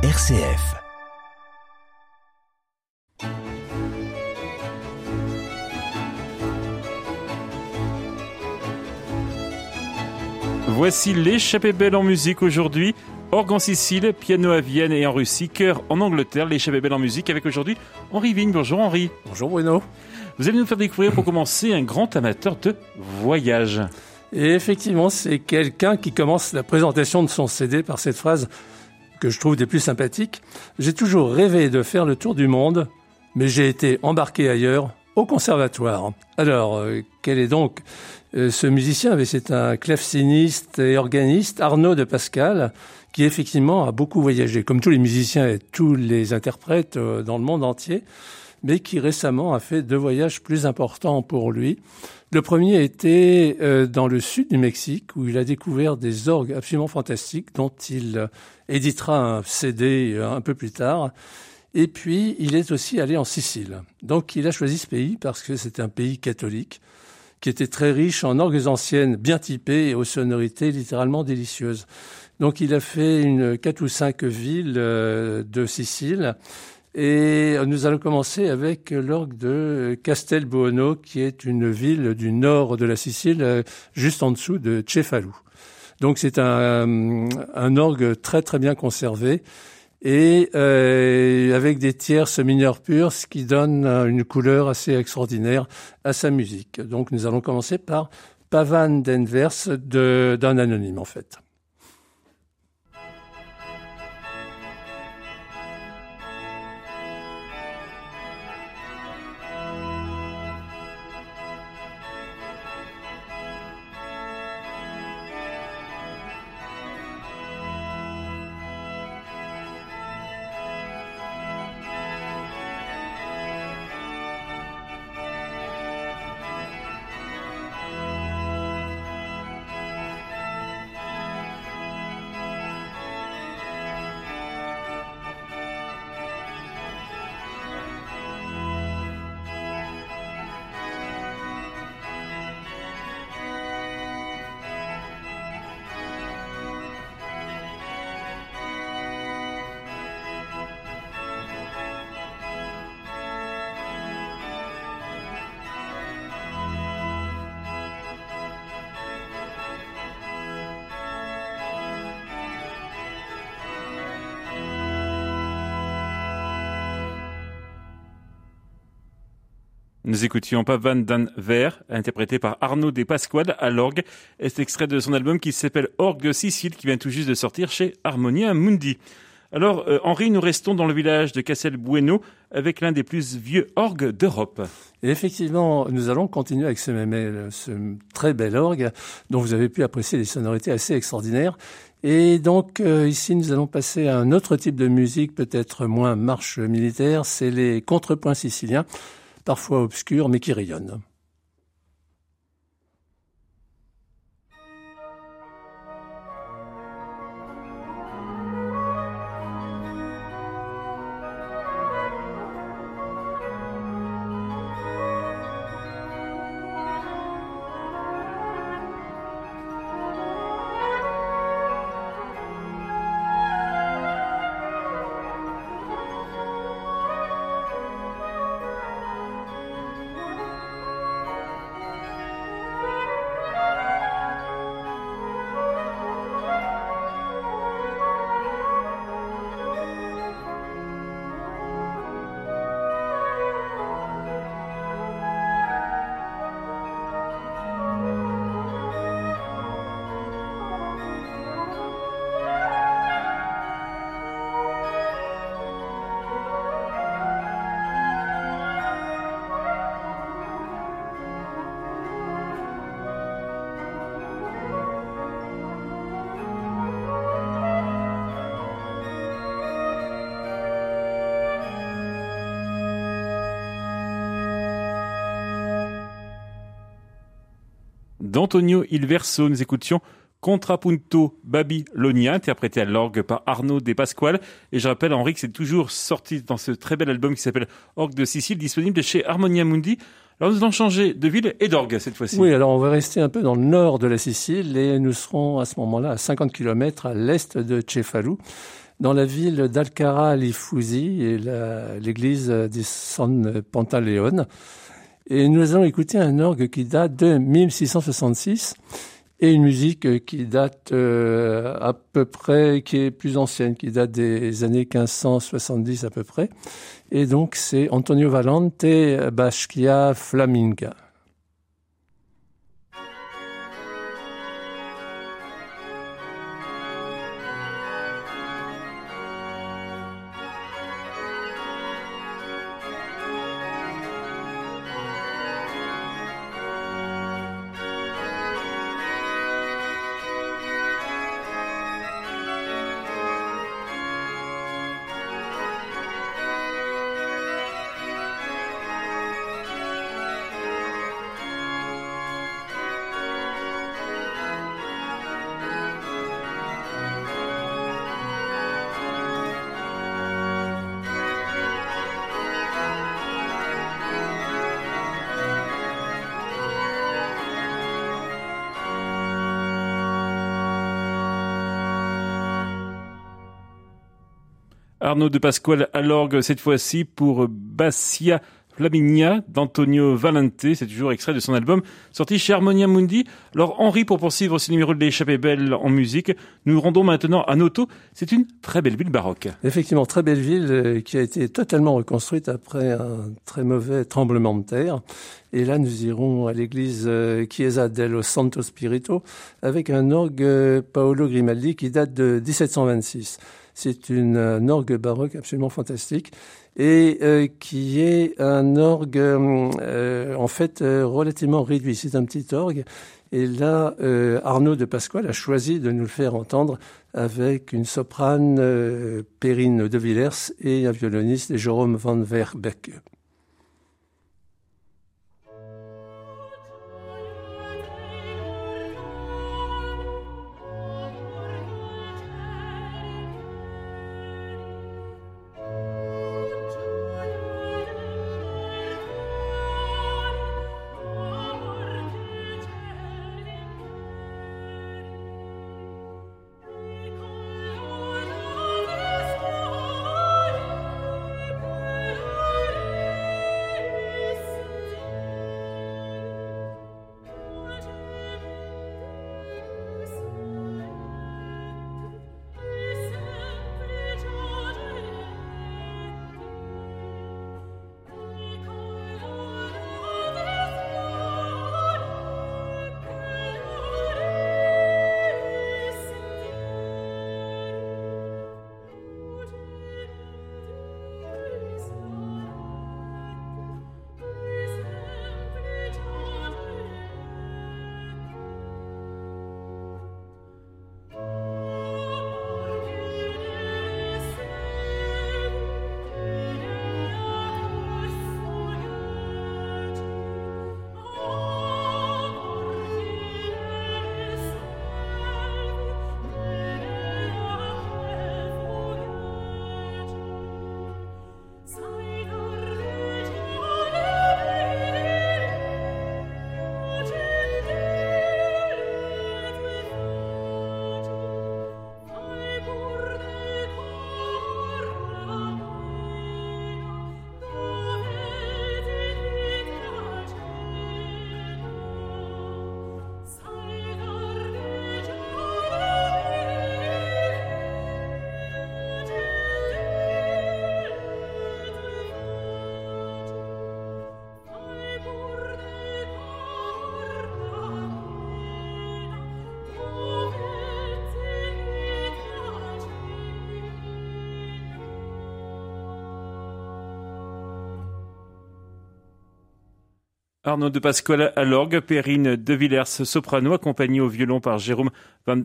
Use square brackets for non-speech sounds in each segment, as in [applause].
RCF. Voici l'échappée belle en musique aujourd'hui. Orgue en Sicile, piano à Vienne et en Russie, chœur en Angleterre, l'échappée belle en musique avec aujourd'hui Henri Vigne. Bonjour Henri. Bonjour Bruno. Vous allez nous faire découvrir pour commencer un grand amateur de voyage. Et effectivement, c'est quelqu'un qui commence la présentation de son CD par cette phrase que je trouve des plus sympathiques. J'ai toujours rêvé de faire le tour du monde, mais j'ai été embarqué ailleurs, au conservatoire. Alors, euh, quel est donc euh, ce musicien? C'est un claveciniste et organiste, Arnaud de Pascal, qui effectivement a beaucoup voyagé, comme tous les musiciens et tous les interprètes euh, dans le monde entier, mais qui récemment a fait deux voyages plus importants pour lui. Le premier était euh, dans le sud du Mexique, où il a découvert des orgues absolument fantastiques, dont il euh, éditera un CD euh, un peu plus tard. Et puis, il est aussi allé en Sicile. Donc, il a choisi ce pays parce que c'est un pays catholique qui était très riche en orgues anciennes bien typées et aux sonorités littéralement délicieuses. Donc, il a fait une quatre ou cinq villes de Sicile et nous allons commencer avec l'orgue de Castelbuono, qui est une ville du nord de la Sicile, juste en dessous de Cefalù. Donc c'est un, un, orgue très très bien conservé et euh, avec des tierces mineurs pures, ce qui donne une couleur assez extraordinaire à sa musique. Donc nous allons commencer par Pavan d'Envers d'un anonyme en fait. Nous écoutions Pavan Dan Ver, interprété par Arnaud Despasquales à l'orgue. C'est extrait de son album qui s'appelle Orgue Sicile, qui vient tout juste de sortir chez Harmonia Mundi. Alors, euh, Henri, nous restons dans le village de Castelbueno avec l'un des plus vieux orgues d'Europe. Et effectivement, nous allons continuer avec ce, même, ce très bel orgue dont vous avez pu apprécier des sonorités assez extraordinaires. Et donc euh, ici, nous allons passer à un autre type de musique, peut-être moins marche militaire, c'est les contrepoints siciliens parfois obscur, mais qui rayonne. d'Antonio Ilverso. Nous écoutions Contrapunto Babylonia, interprété à l'orgue par Arnaud De Pasquale. Et je rappelle, Henri, que c'est toujours sorti dans ce très bel album qui s'appelle Orgue de Sicile, disponible chez Harmonia Mundi. Alors nous allons changer de ville et d'orgue cette fois-ci. Oui, alors on va rester un peu dans le nord de la Sicile et nous serons à ce moment-là à 50 km à l'est de Cefalù. dans la ville d'Alcara Lifusi et l'église di San Pantaleone. Et nous allons écouter un orgue qui date de 1666 et une musique qui date euh, à peu près, qui est plus ancienne, qui date des années 1570 à peu près. Et donc c'est Antonio Valente, Basquia Flaminga. Arnaud de Pasquale à l'orgue cette fois-ci pour Bassia Flaminia d'Antonio Valente, c'est toujours extrait de son album sorti chez Harmonia Mundi. Alors Henri, pour poursuivre ce numéro de l'échappée belle en musique, nous rendons maintenant à Noto. C'est une très belle ville baroque. Effectivement, très belle ville euh, qui a été totalement reconstruite après un très mauvais tremblement de terre. Et là, nous irons à l'église euh, Chiesa dello Santo Spirito avec un orgue euh, Paolo Grimaldi qui date de 1726. C'est une, un orgue baroque absolument fantastique et euh, qui est un orgue euh, en fait euh, relativement réduit. C'est un petit orgue. Et là, Arnaud de Pasquale a choisi de nous le faire entendre avec une soprane Perrine de Villers et un violoniste Jérôme van Verbeek. Arnaud de Pasquale à l'orgue, Perrine de Villers soprano, accompagné au violon par Jérôme Van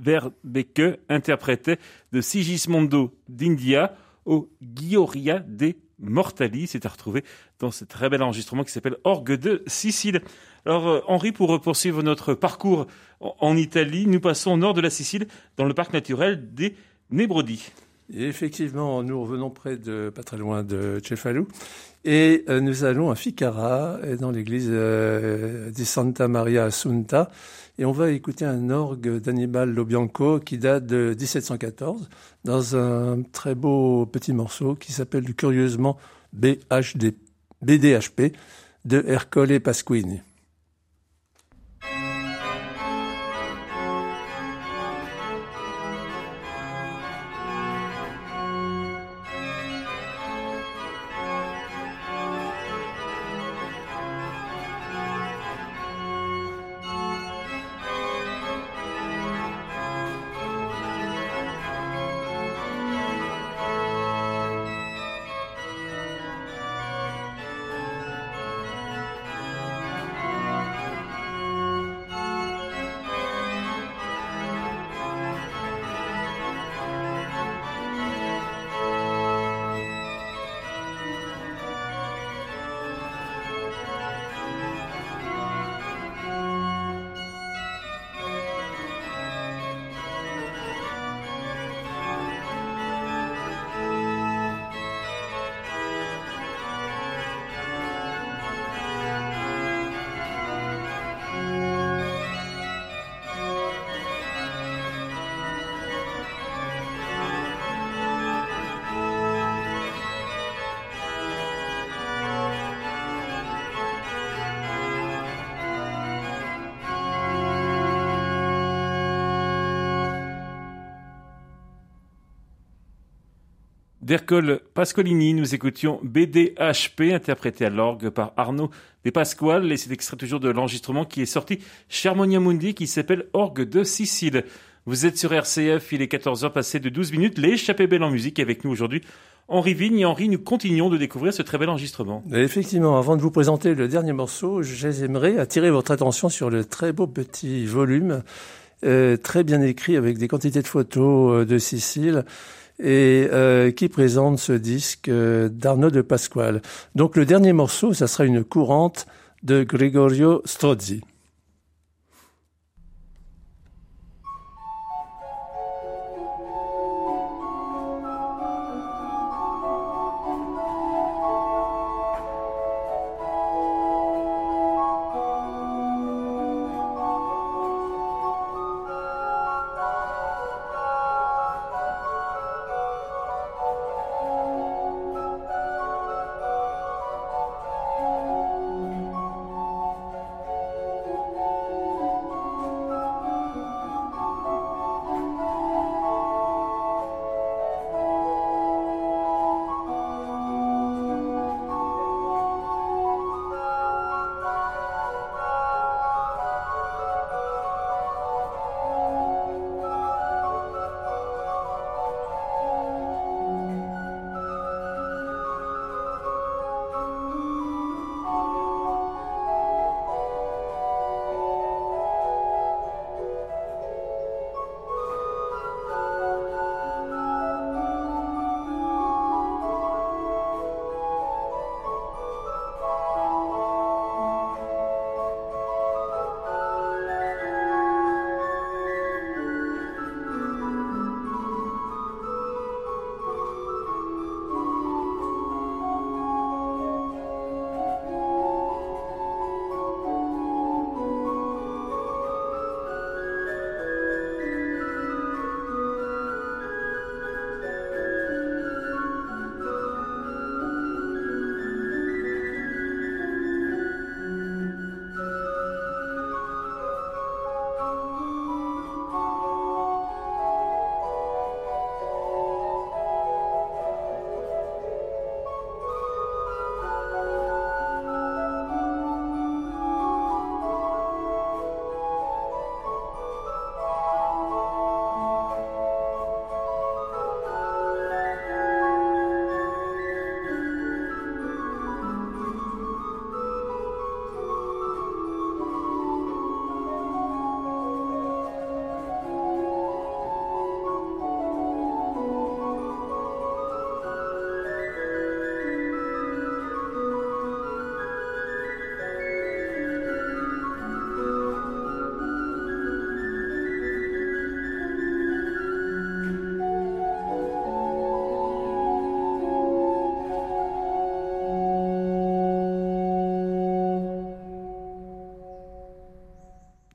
Verbeke, interprétait de Sigismondo d'India au Gioria de Mortali. C'est à retrouver dans ce très bel enregistrement qui s'appelle Orgue de Sicile. Alors euh, Henri, pour poursuivre notre parcours en Italie, nous passons au nord de la Sicile, dans le parc naturel des Nebrodi. Effectivement, nous revenons près de, pas très loin de Cefalù, et euh, nous allons à Ficara, dans l'église euh, di Santa Maria Assunta, et on va écouter un orgue d'Annibal Lobianco qui date de 1714, dans un très beau petit morceau qui s'appelle curieusement BDHP de Ercole Pasquini. D'Ercole Pascolini, nous écoutions BDHP, interprété à l'orgue par Arnaud De Pasquale, et c'est extrait toujours de l'enregistrement qui est sorti chez Harmonia Mundi, qui s'appelle Orgue de Sicile. Vous êtes sur RCF, il est 14h passé de 12 minutes, l'échappée belle en musique avec nous aujourd'hui. Henri Vigne et Henri, nous continuons de découvrir ce très bel enregistrement. Effectivement, avant de vous présenter le dernier morceau, j'aimerais attirer votre attention sur le très beau petit volume, euh, très bien écrit avec des quantités de photos euh, de Sicile et euh, qui présente ce disque euh, d'Arnaud de Pasquale. Donc le dernier morceau, ça sera une courante de Gregorio Strozzi.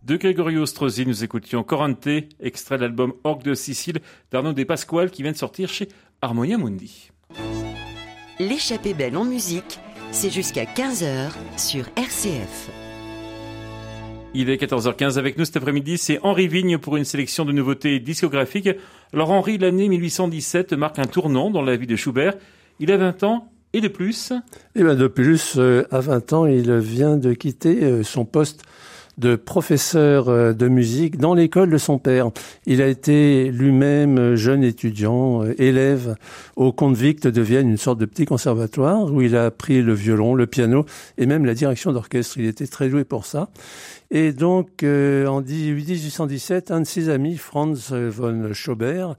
De Gregorio Strozzi, nous écoutions Corante, extrait de l'album Orgue de Sicile d'Arnaud De Pasquale qui vient de sortir chez Harmonia Mundi. L'échappée belle en musique, c'est jusqu'à 15h sur RCF. Il est 14h15 avec nous cet après-midi, c'est Henri Vigne pour une sélection de nouveautés discographiques. Alors Henri, l'année 1817 marque un tournant dans la vie de Schubert. Il a 20 ans et de plus Et eh bien de plus, euh, à 20 ans, il vient de quitter euh, son poste de professeur euh, de musique dans l'école de son père. Il a été lui-même jeune étudiant, élève au Vict de Vienne, une sorte de petit conservatoire où il a appris le violon, le piano et même la direction d'orchestre. Il était très doué pour ça. Et donc, en 1817, un de ses amis, Franz von Schobert,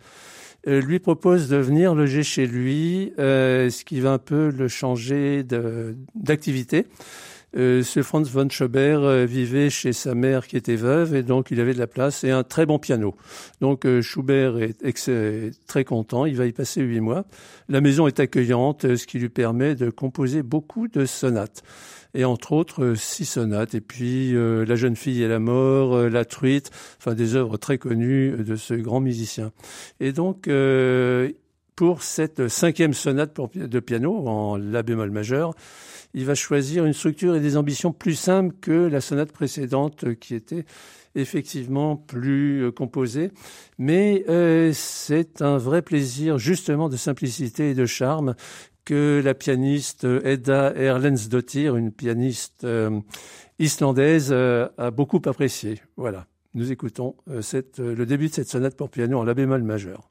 euh, lui propose de venir loger chez lui, euh, ce qui va un peu le changer d'activité. Euh, ce Franz von Schobert euh, vivait chez sa mère qui était veuve et donc il avait de la place et un très bon piano. Donc Schubert est, très content, il va y passer huit mois. La maison est accueillante, ce qui lui permet de composer beaucoup de sonates et entre autres euh, six sonates, et puis euh, La jeune fille et la mort, euh, La truite, enfin des œuvres très connues de ce grand musicien. Et donc, pour cette cinquième sonate de piano en La bémol majeur, il va choisir une structure et des ambitions plus simples que la sonate précédente qui était effectivement plus composée. Mais c'est un vrai plaisir justement de simplicité et de charme que la pianiste Edda Erlendsdottir, une pianiste euh, islandaise, euh, a beaucoup apprécié. Voilà, nous écoutons euh, le début de cette sonate pour piano en la bémol majeur.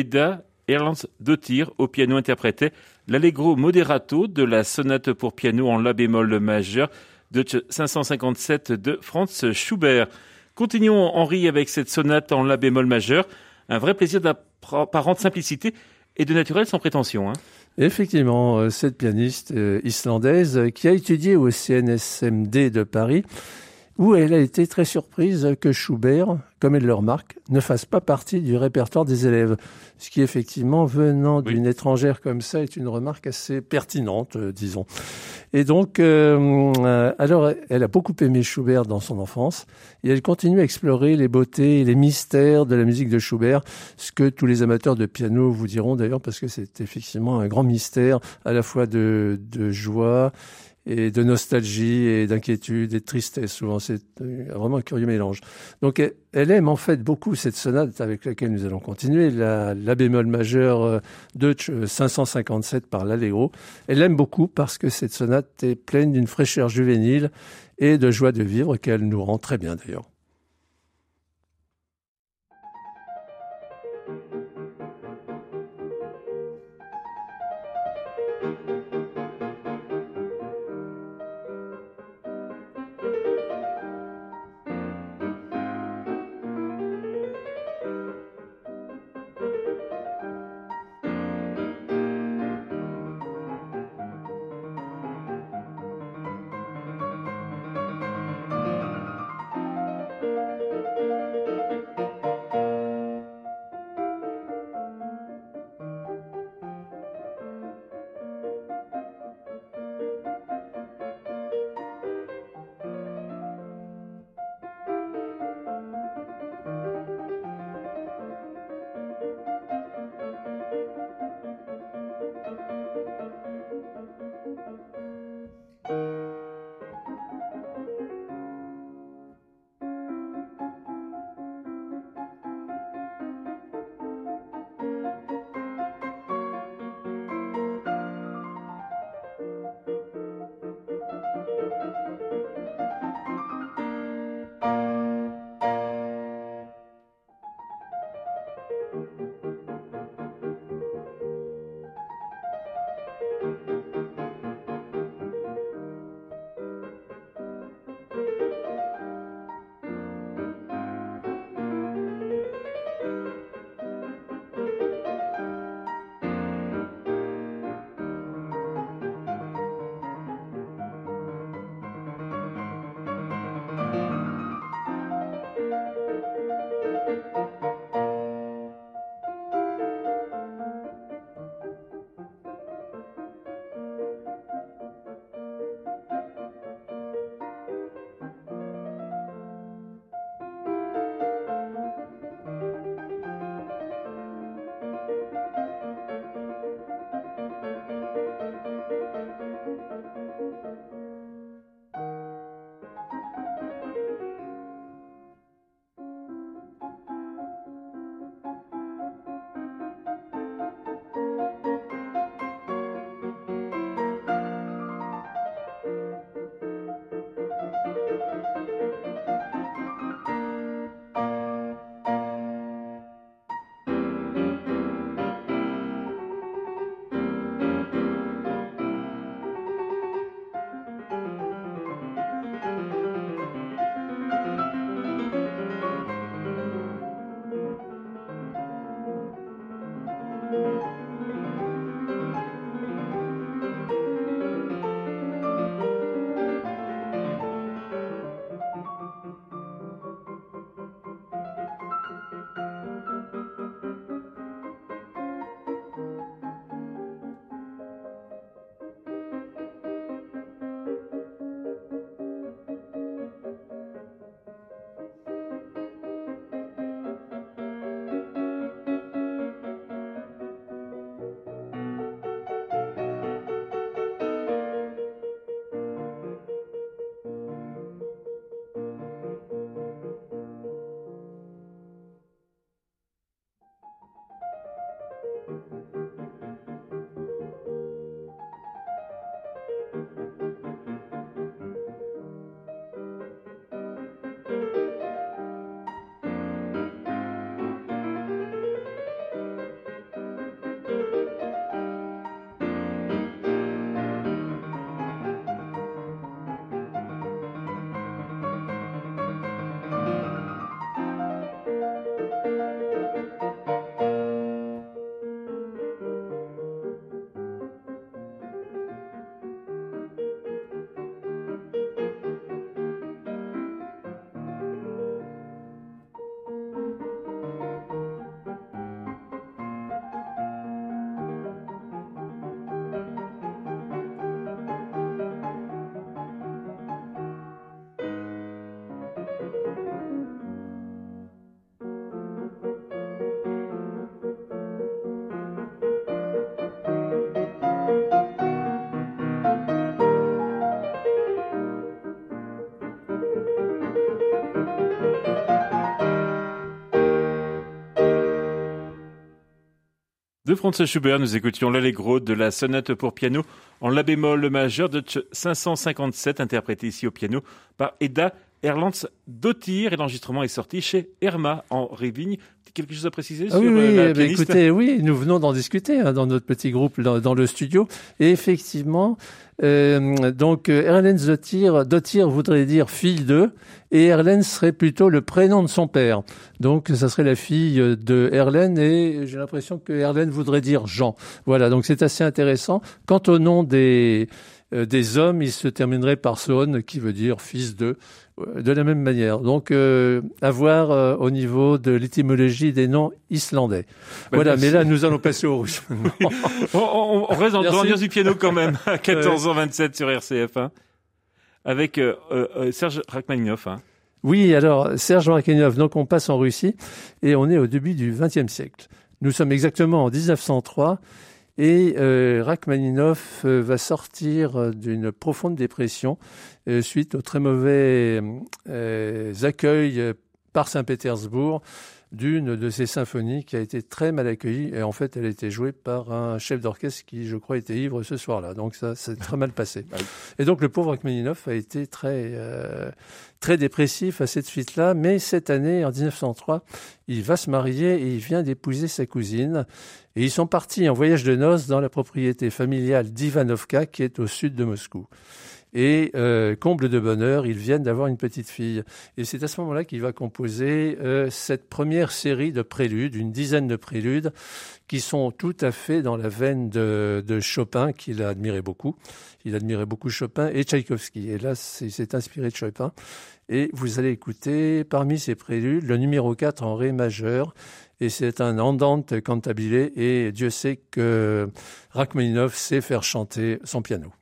Eda Erlands-Dottir au piano interprétait l'Allegro moderato de la sonate pour piano en la bémol majeur de 557 de Franz Schubert. Continuons Henri avec cette sonate en la bémol majeur, un vrai plaisir d'apparente simplicité et de naturel sans prétention. Hein. Effectivement, euh, cette pianiste euh, islandaise qui a étudié au CNSMD de Paris où elle a été très surprise que Schubert, comme elle le remarque, ne fasse pas partie du répertoire des élèves. Ce qui, effectivement, venant d'une étrangère comme ça, est une remarque assez pertinente, euh, disons. Et donc, euh, euh, alors, elle a beaucoup aimé Schubert dans son enfance, et elle continue à explorer les beautés et les mystères de la musique de Schubert, ce que tous les amateurs de piano vous diront d'ailleurs, parce que c'est effectivement un grand mystère, à la fois de, de joie et de nostalgie et d'inquiétude et de tristesse. Souvent, c'est euh, vraiment un curieux mélange. Donc, elle aime en fait beaucoup cette sonate avec laquelle nous allons continuer, la, bémol majeur euh, Deutsch 557 par l'Allegro. Elle l'aime beaucoup parce que cette sonate est pleine d'une fraîcheur juvénile et de joie de vivre qu'elle nous rend très bien d'ailleurs. De Franz Schubert, nous écoutions l'allegro de la sonate pour piano en la bémol majeur de 557, interprété ici au piano par Eda Erlands Dottir. Et l'enregistrement est sorti chez Herma en Révigne. Quelque chose à préciser ah sur oui, euh, oui, la pianiste écoutez, oui, nous venons d'en discuter hein, dans notre petit groupe dans, dans le studio. Et effectivement, euh, donc euh, Erlen Dottir, Dottir voudrait dire fille de, et Erlen serait plutôt le prénom de son père. Donc ça serait la fille de Erlen, et j'ai l'impression que Erlen voudrait dire Jean. Voilà, donc c'est assez intéressant. Quant au nom des des hommes, il se terminerait par son, qui veut dire fils de, euh, de la même manière. Donc, euh, à voir euh, au niveau de l'étymologie des noms islandais. Bah, voilà, merci. mais là, nous allons passer au russe. [laughs] On, on- on reste dans, l'ambiance du piano quand même, à 14h27 sur RCF, hein, avec euh, euh, euh, Serge Rachmaninoff. Hein. Oui, alors Serge Rachmaninoff, donc on passe en Russie et on est au début du XXe siècle. Nous sommes exactement en 1903 et euh, Rachmaninoff euh, va sortir euh, d'une profonde dépression euh, suite au très mauvais euh, accueil euh, par Saint-Pétersbourg d'une de ses symphonies qui a été très mal accueillie. Et en fait elle a été jouée par un chef d'orchestre qui je crois était ivre ce soir-là. Donc ça s'est très mal passé. [laughs] Ah oui. et donc le pauvre Rachmaninoff a été très euh, très dépressif à cette suite-là mais cette année en 1903 il va se marier et il vient d'épouser sa cousine. Et ils sont partis en voyage de noces dans la propriété familiale d'Ivanovka qui est au sud de Moscou et euh, comble de bonheur, ils viennent d'avoir une petite fille. Et c'est à ce moment-là qu'il va composer euh, cette première série de préludes, une dizaine de préludes, qui sont tout à fait dans la veine de, de Chopin, qu'il a admiré beaucoup. Il admirait beaucoup Chopin et Tchaïkovski. Et là, il s'est inspiré de Chopin. Et vous allez écouter, parmi ces préludes, le numéro 4 en Ré majeur. Et c'est un andante cantabile. Et Dieu sait que Rachmaninoff sait faire chanter son piano.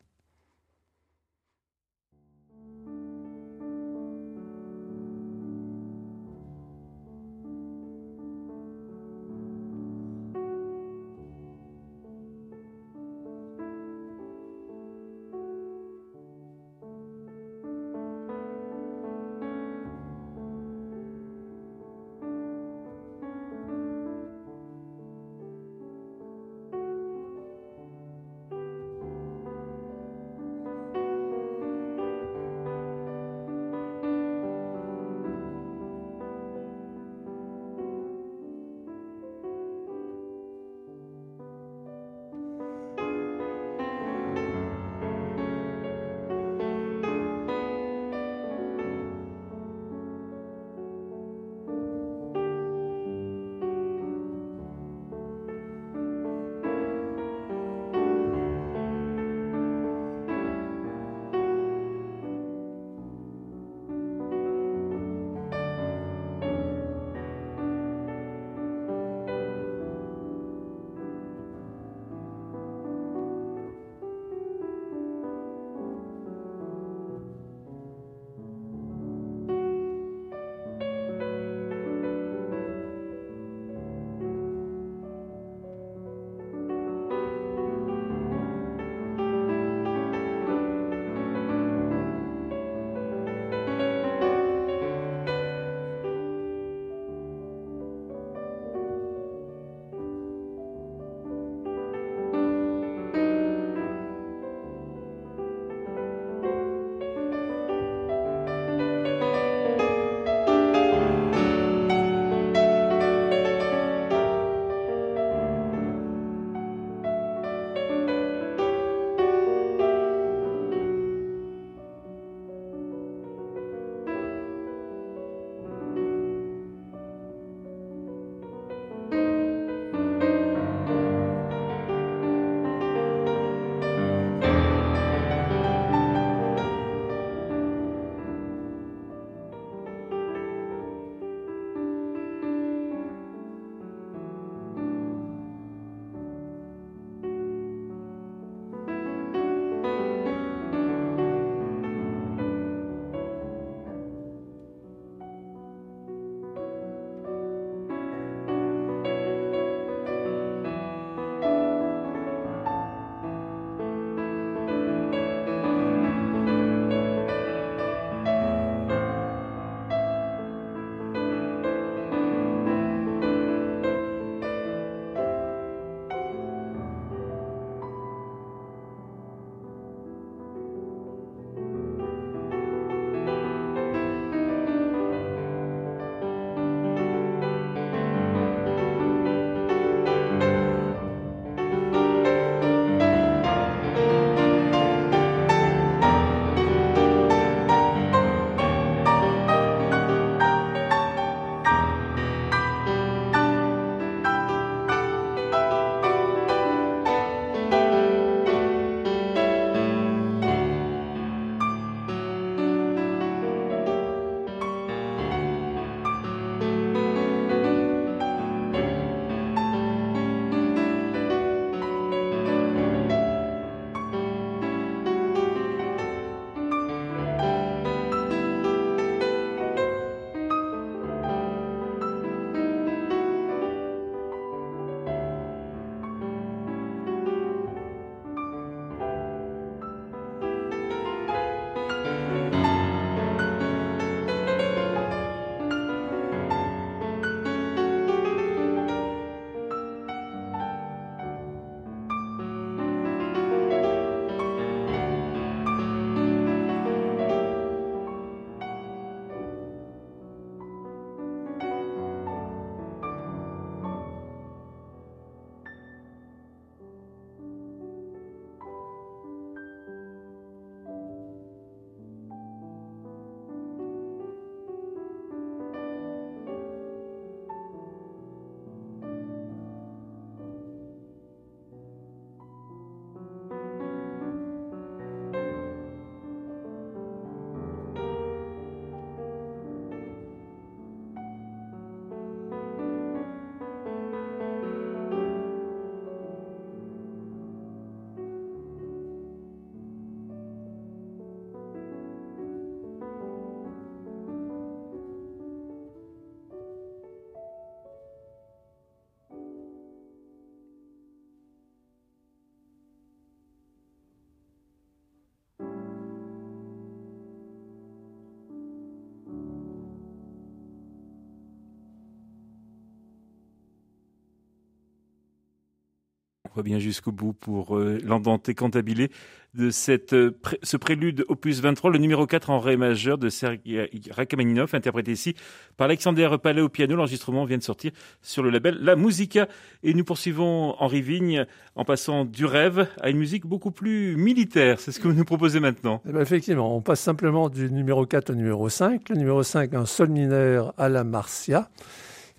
Bien jusqu'au bout pour euh, l'andante cantabilé de cette, euh, ce prélude opus 23, le numéro 4 en ré majeur de Sergei Rachmaninov, interprété ici par Alexander Palais au piano. L'enregistrement vient de sortir sur le label La Musica. Et nous poursuivons Henri Vigne en passant du rêve à une musique beaucoup plus militaire. C'est ce que vous nous proposez maintenant. Eh ben, effectivement, on passe simplement du numéro 4 au numéro 5. Le numéro 5, un sol mineur à la Marcia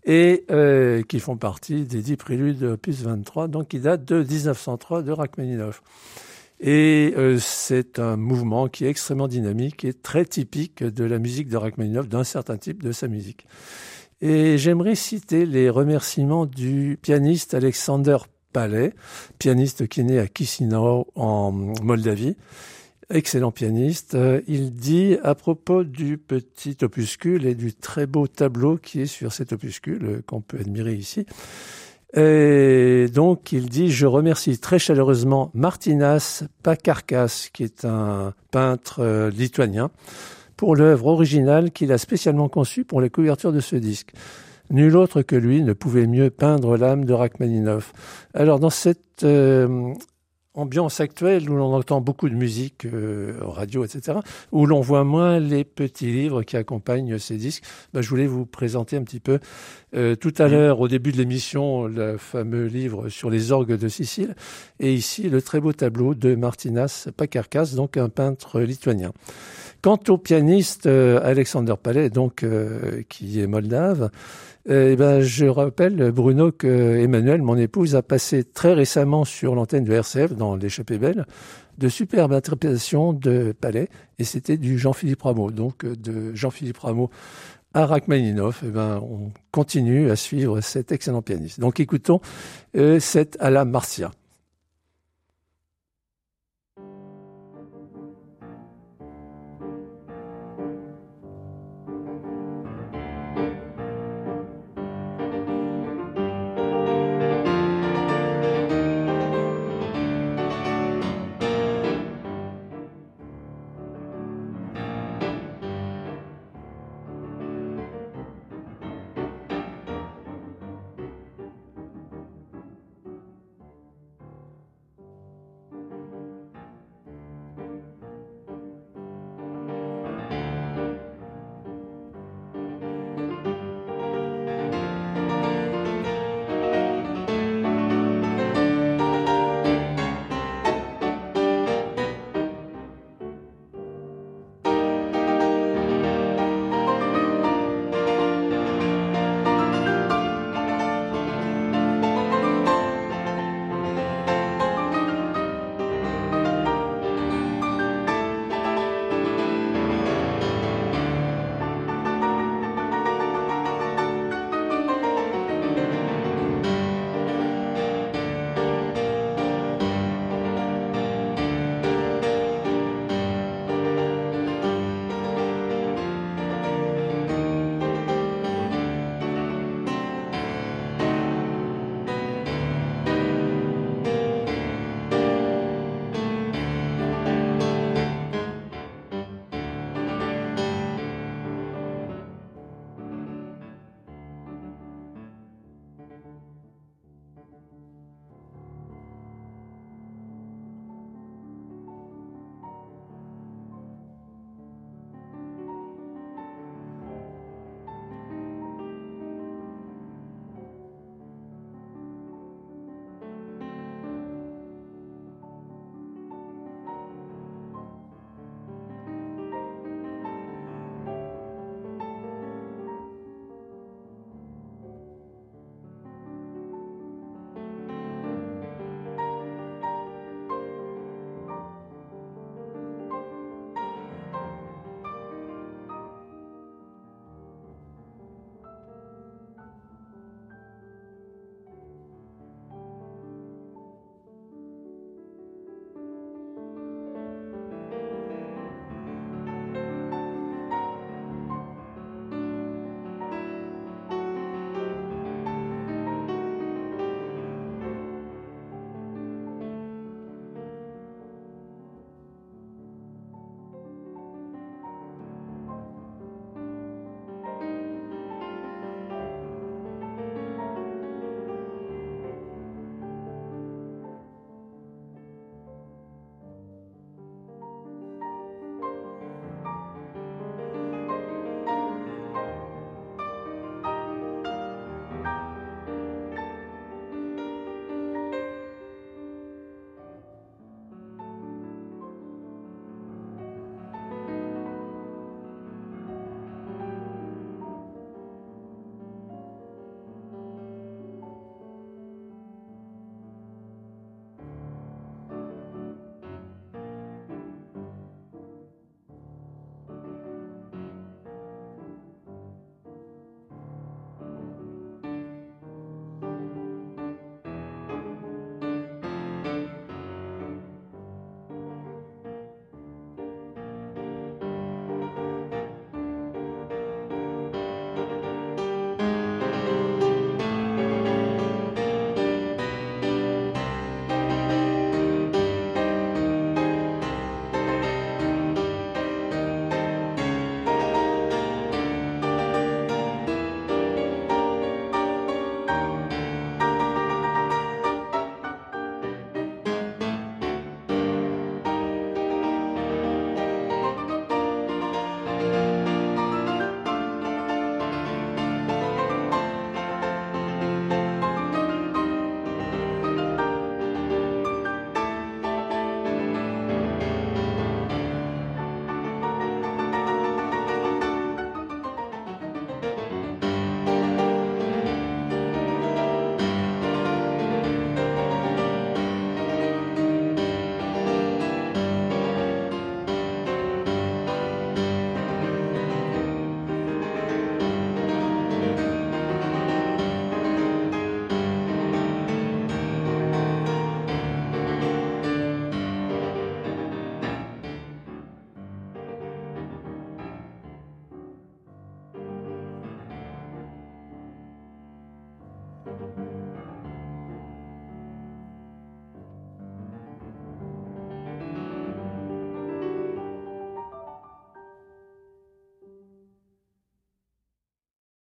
et euh, qui font partie des dix préludes opus 23, donc qui date de 1903 de Rachmaninoff. Et euh, c'est un mouvement qui est extrêmement dynamique et très typique de la musique de Rachmaninoff, d'un certain type de sa musique. Et j'aimerais citer les remerciements du pianiste Alexander Palais, pianiste qui est né à Chisinau en Moldavie, excellent pianiste. Euh, il dit à propos du petit opuscule et du très beau tableau qui est sur cet opuscule euh, qu'on peut admirer ici. Et donc, il dit, je remercie très chaleureusement Martinas Pakarkas, qui est un peintre euh, lituanien, pour l'œuvre originale qu'il a spécialement conçue pour les couvertures de ce disque. Nul autre que lui ne pouvait mieux peindre l'âme de Rachmaninoff. Alors, dans cette ambiance actuelle où l'on entend beaucoup de musique euh, radio, etc., où l'on voit moins les petits livres qui accompagnent ces disques, bah, je voulais vous présenter un petit peu euh, tout à l'heure, au début de l'émission, le fameux livre sur les orgues de Sicile, et ici le très beau tableau de Martinas Pakarkas, donc un peintre lituanien. Quant au pianiste euh, Alexander Palais, donc qui est moldave, eh ben, je rappelle, Bruno, que Emmanuel, mon épouse, a passé très récemment sur l'antenne de RCF, dans l'échappée belle, de superbes interprétations de Palais, et c'était du Jean-Philippe Rameau. Donc, de Jean-Philippe Rameau à Rachmaninoff, eh ben, on continue à suivre cet excellent pianiste. Donc, écoutons euh, cette à Marcia.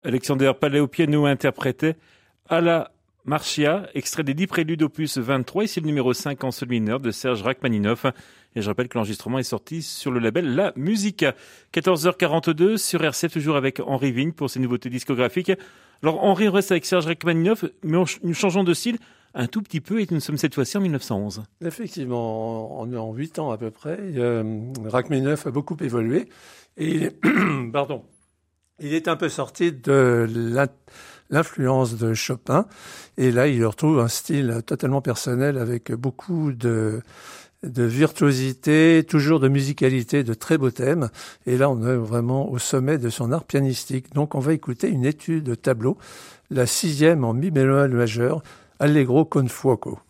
Alexander Palais au piano interprétait à la Marcia, extrait des 10 préludes opus 23, ici le numéro 5 en sol mineur de Serge Rachmaninoff. Et je rappelle que l'enregistrement est sorti sur le label La Musica. 14h42 sur RCF, toujours avec Henri Vigne pour ses nouveautés discographiques. Alors Henri reste avec Serge Rachmaninoff, mais nous changeons de style un tout petit peu et nous sommes cette fois-ci en 1911. Effectivement, en, en 8 ans à peu près, euh, Rachmaninoff a beaucoup évolué. Et [clears throat] pardon, il est un peu sorti de l'influence de Chopin. Et là, il retrouve un style totalement personnel avec beaucoup de, virtuosité, toujours de musicalité, de très beaux thèmes. Et là, on est vraiment au sommet de son art pianistique. Donc, on va écouter une étude de tableau, la sixième en mi bémol majeur, Allegro con fuoco.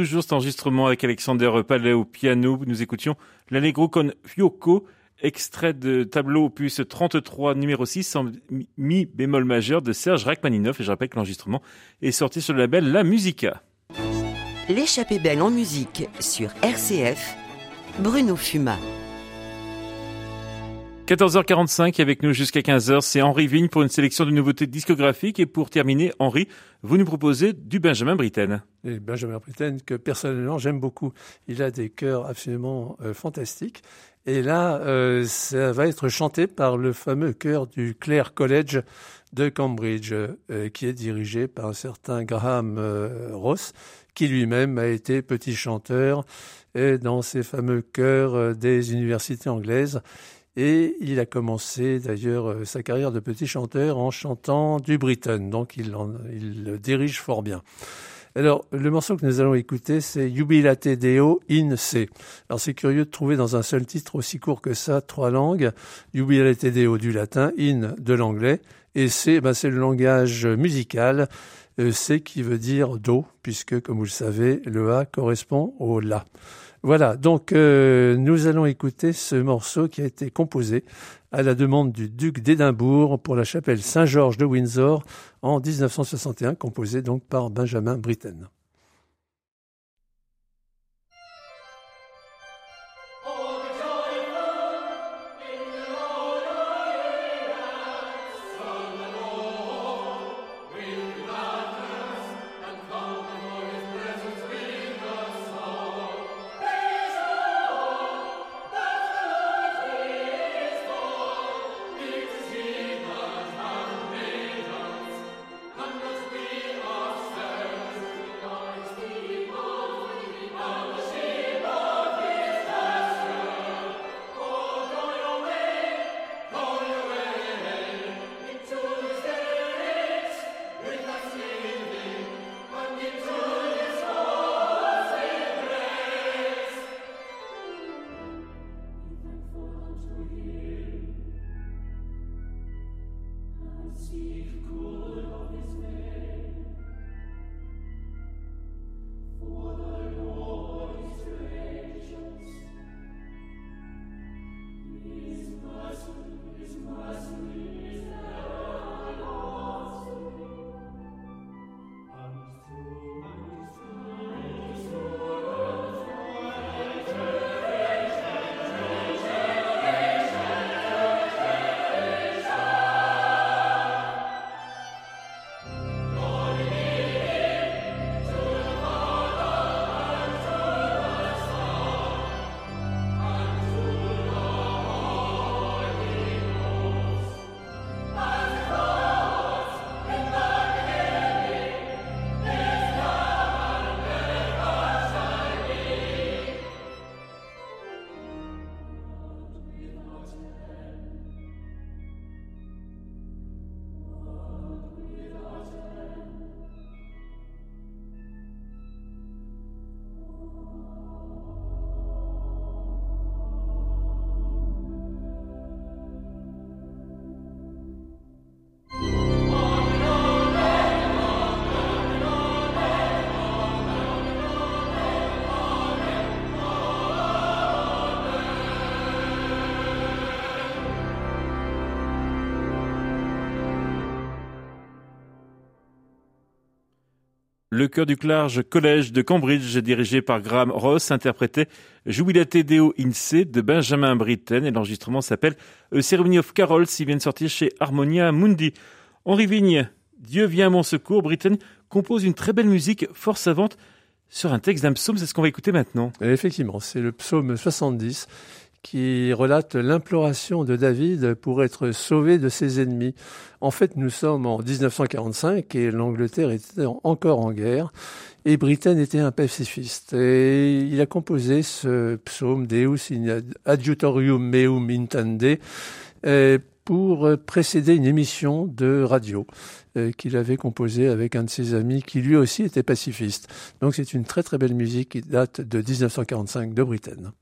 Toujours cet enregistrement avec Alexander Palais au piano. Nous écoutions l'Allegro con Fioco, extrait de tableau opus 33 numéro 6 en mi bémol majeur de Serge Rachmaninoff. Et je rappelle que l'enregistrement est sorti sur le label La Musica. L'échappée belle en musique sur RCF, Bruno Fuma. 14h45 avec nous jusqu'à 15h, c'est Henri Vigne pour une sélection de nouveautés discographiques. Et pour terminer, Henri, vous nous proposez du Benjamin Britten. Benjamin Britten, que personnellement j'aime beaucoup. Il a des chœurs absolument euh, fantastiques. Et là, euh, ça va être chanté par le fameux chœur du Clare College de Cambridge, euh, qui est dirigé par un certain Graham Ross, qui lui-même a été petit chanteur et dans ces fameux chœurs des universités anglaises. Et il a commencé d'ailleurs euh, sa carrière de petit chanteur en chantant du Britain, donc il, le dirige fort bien. Alors, le morceau que nous allons écouter, c'est Jubilate Deo in C. Alors, c'est curieux de trouver dans un seul titre aussi court que ça trois langues. Jubilate Deo du latin, in de l'anglais, et C, ben, c'est le langage musical. Euh, C qui veut dire Do, puisque, comme vous le savez, le A correspond au La. Voilà, donc euh, nous allons écouter ce morceau qui a été composé à la demande du duc d'Édimbourg pour la chapelle Saint-Georges de Windsor en 1961, composé donc par Benjamin Britten. Le chœur du Clarge Collège de Cambridge, dirigé par Graham Ross, interprétait Jubilate Deo in C de Benjamin Britten et l'enregistrement s'appelle Ceremony of Carols. Il vient de sortir chez Harmonia Mundi. Henri Vigne, Dieu vient à mon secours. Britten compose une très belle musique fort savante sur un texte d'un psaume. C'est ce qu'on va écouter maintenant. effectivement, c'est le psaume 70 qui relate l'imploration de David pour être sauvé de ses ennemis. En fait, nous sommes en 1945 et l'Angleterre était encore en guerre et Britain était un pacifiste. Et il a composé ce psaume Deus in adjutorium meum intende euh, pour précéder une émission de radio euh, qu'il avait composée avec un de ses amis qui lui aussi était pacifiste. Donc c'est une très très belle musique qui date de 1945 de Britain.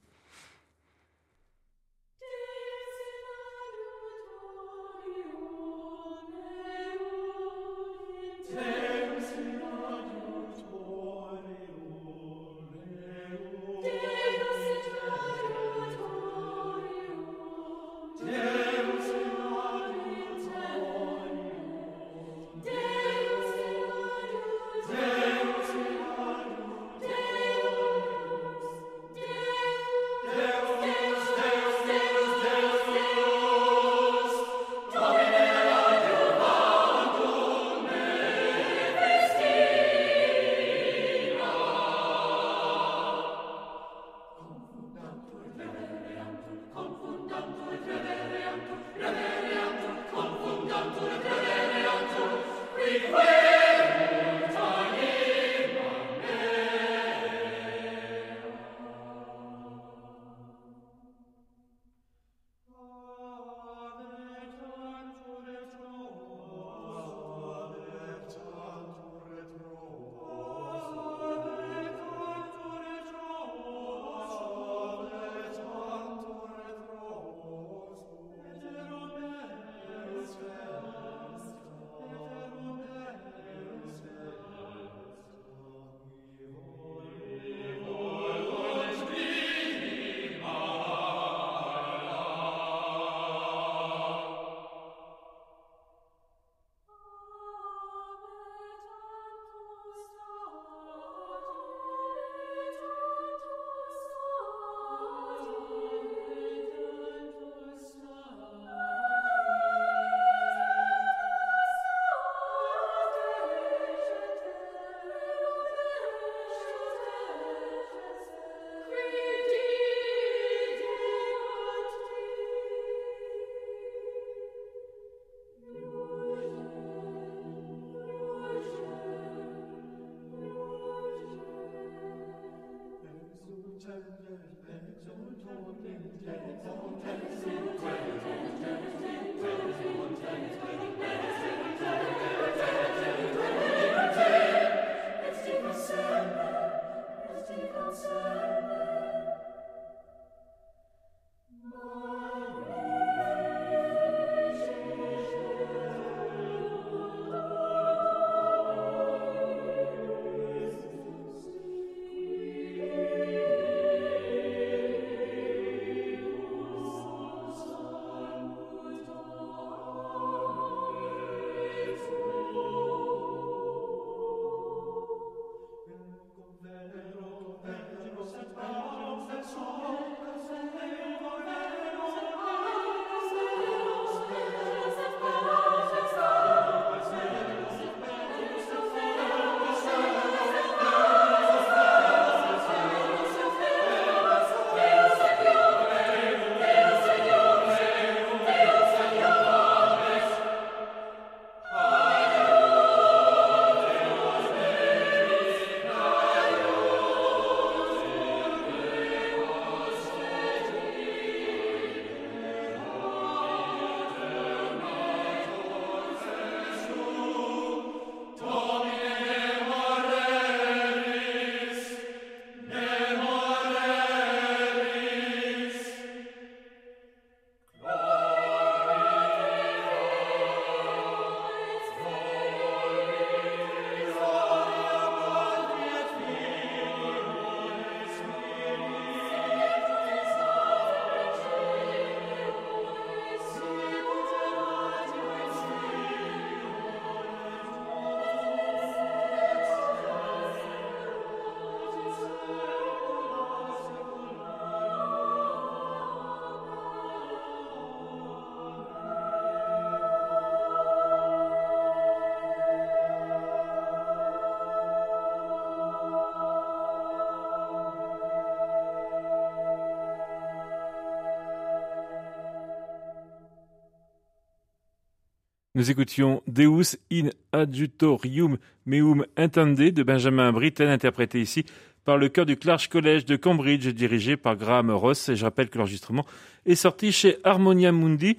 Nous écoutions Deus in adjutorium meum intende de Benjamin Britten, interprété ici par le chœur du Clarge College de Cambridge, dirigé par Graham Ross. Et je rappelle que l'enregistrement est sorti chez Harmonia Mundi.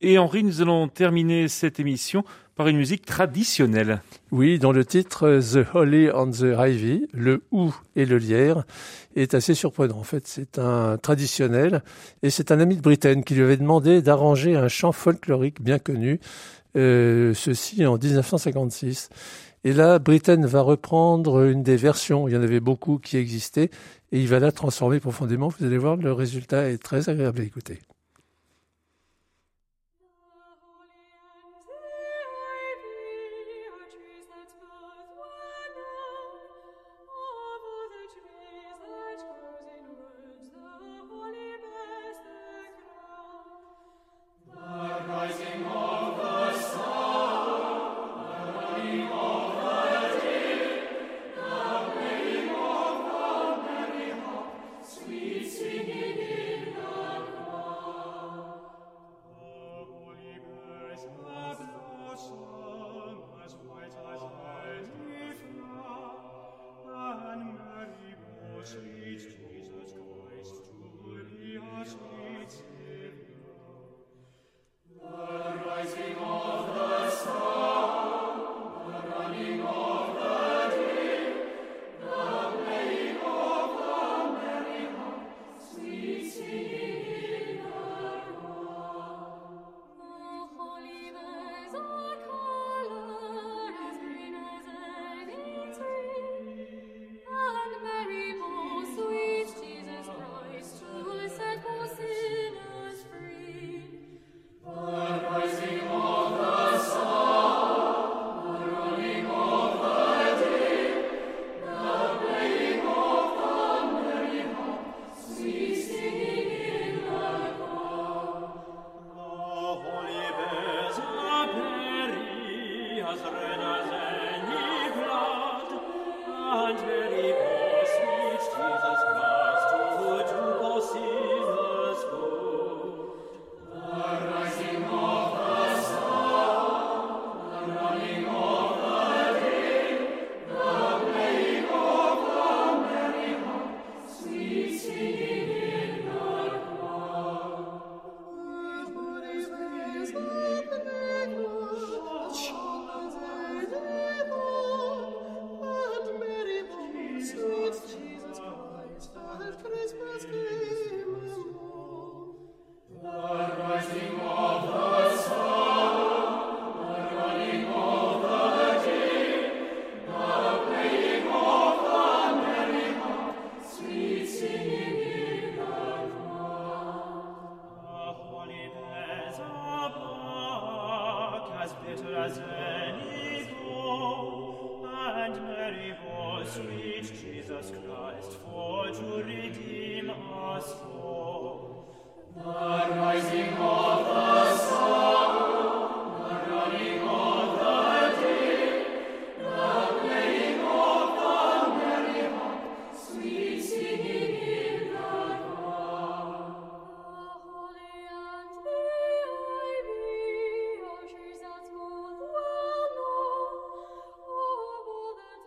Et Henri, nous allons terminer cette émission par une musique traditionnelle. Oui, dont le titre The Holy on the Ivy, le ou et le lierre, est assez surprenant. En fait, c'est un traditionnel et c'est un ami de Britten qui lui avait demandé d'arranger un chant folklorique bien connu euh, ceci en 1956. Et là, Britten va reprendre une des versions, il y en avait beaucoup qui existaient, et il va la transformer profondément. Vous allez voir, le résultat est très agréable à écouter.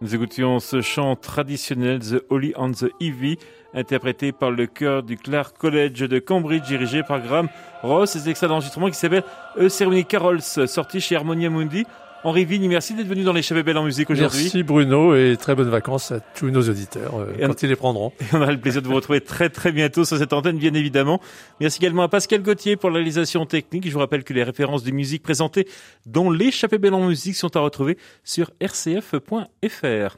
Nous écoutions ce chant traditionnel The Holy on the Ivy, interprété par le chœur du Clark College de Cambridge, dirigé par Graham Ross. C'est extrait d'enregistrement qui s'appelle A Ceremony Carols, sorti chez Harmonia Mundi. Henri Vigne, merci d'être venu dans les Belles en musique aujourd'hui. Merci Bruno et très bonnes vacances à tous nos auditeurs euh, quand ils les prendront. Et [laughs] on aura le plaisir de vous retrouver très très bientôt sur cette antenne bien évidemment. Merci également à Pascal Gauthier pour la réalisation technique. Je vous rappelle que les références de musique présentées dans les Belles en musique sont à retrouver sur rcf.fr.